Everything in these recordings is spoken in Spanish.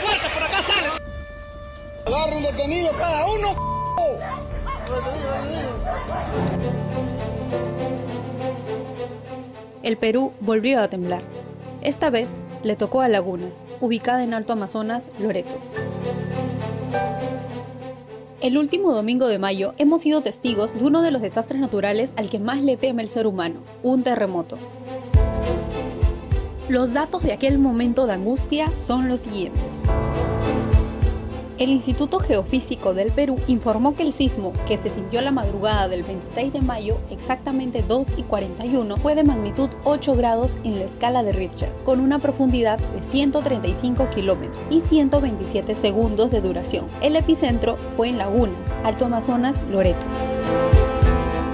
puerta, por acá salen. Detenido cada uno. El Perú volvió a temblar. Esta vez le tocó a Lagunas, ubicada en Alto Amazonas, Loreto. El último domingo de mayo hemos sido testigos de uno de los desastres naturales al que más le teme el ser humano, un terremoto. Los datos de aquel momento de angustia son los siguientes. El Instituto Geofísico del Perú informó que el sismo, que se sintió la madrugada del 26 de mayo, exactamente 2 y 41, fue de magnitud 8 grados en la escala de Richter, con una profundidad de 135 kilómetros y 127 segundos de duración. El epicentro fue en Lagunas, Alto Amazonas, Loreto.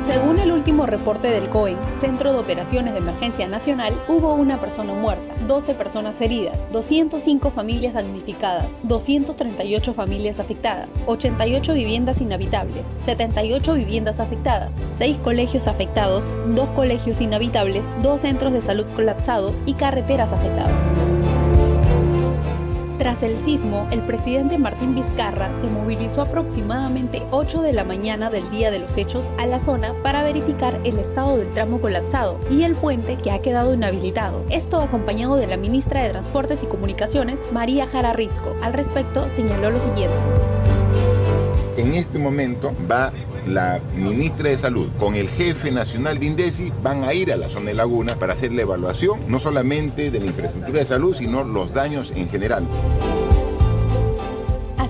Según el último reporte del COEN, Centro de Operaciones de Emergencia Nacional, hubo una persona muerta, 12 personas heridas, 205 familias damnificadas, 238 familias afectadas, 88 viviendas inhabitables, 78 viviendas afectadas, 6 colegios afectados, 2 colegios inhabitables, 2 centros de salud colapsados y carreteras afectadas. Tras el sismo, el presidente Martín Vizcarra se movilizó aproximadamente 8 de la mañana del día de los hechos a la zona para verificar el estado del tramo colapsado y el puente que ha quedado inhabilitado. Esto acompañado de la ministra de Transportes y Comunicaciones, María Jara Risco. Al respecto, señaló lo siguiente. En este momento va la ministra de Salud con el jefe nacional de INDECI van a ir a la zona de Laguna para hacer la evaluación no solamente de la infraestructura de salud, sino los daños en general.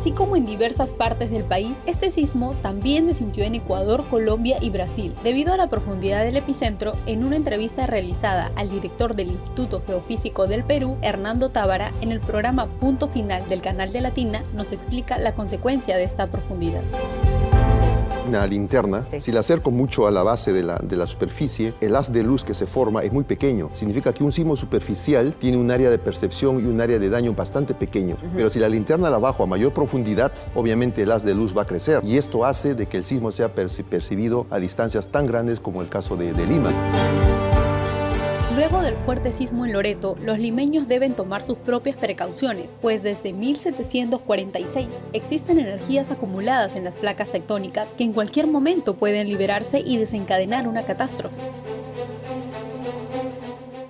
Así como en diversas partes del país, este sismo también se sintió en Ecuador, Colombia y Brasil. Debido a la profundidad del epicentro, en una entrevista realizada al director del Instituto Geofísico del Perú, Hernando Tábara, en el programa Punto Final del canal de Latina, nos explica la consecuencia de esta profundidad una linterna, si la acerco mucho a la base de la, de la, superficie, el haz de luz que se forma es muy pequeño. Significa que un sismo superficial tiene un área de percepción y un área de daño bastante pequeño. Pero si la linterna la bajo a mayor profundidad, obviamente el haz de luz va a crecer. Y esto hace de que el sismo sea percibido a distancias tan grandes como el caso de, de Lima. Luego del fuerte sismo en Loreto, los limeños deben tomar sus propias precauciones, pues desde 1746 existen energías acumuladas en las placas tectónicas que en cualquier momento pueden liberarse y desencadenar una catástrofe.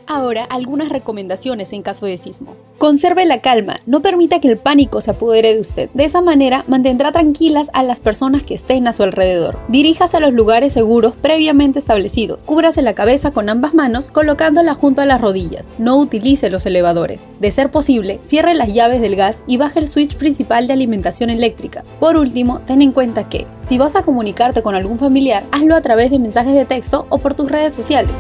Ahora, algunas recomendaciones en caso de sismo. Conserve la calma, no permita que el pánico se apodere de usted. De esa manera, mantendrá tranquilas a las personas que estén a su alrededor. Diríjase a los lugares seguros previamente establecidos. Cúbrase la cabeza con ambas manos, colocándola junto a las rodillas. No utilice los elevadores. De ser posible, cierre las llaves del gas y baje el switch principal de alimentación eléctrica. Por último, ten en cuenta que, si vas a comunicarte con algún familiar, hazlo a través de mensajes de texto o por tus redes sociales.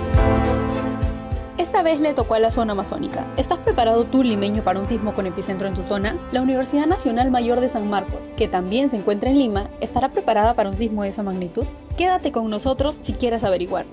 Esta vez le tocó a la zona amazónica. ¿Estás preparado tú, limeño, para un sismo con epicentro en tu zona? La Universidad Nacional Mayor de San Marcos, que también se encuentra en Lima, ¿estará preparada para un sismo de esa magnitud? Quédate con nosotros si quieres averiguar.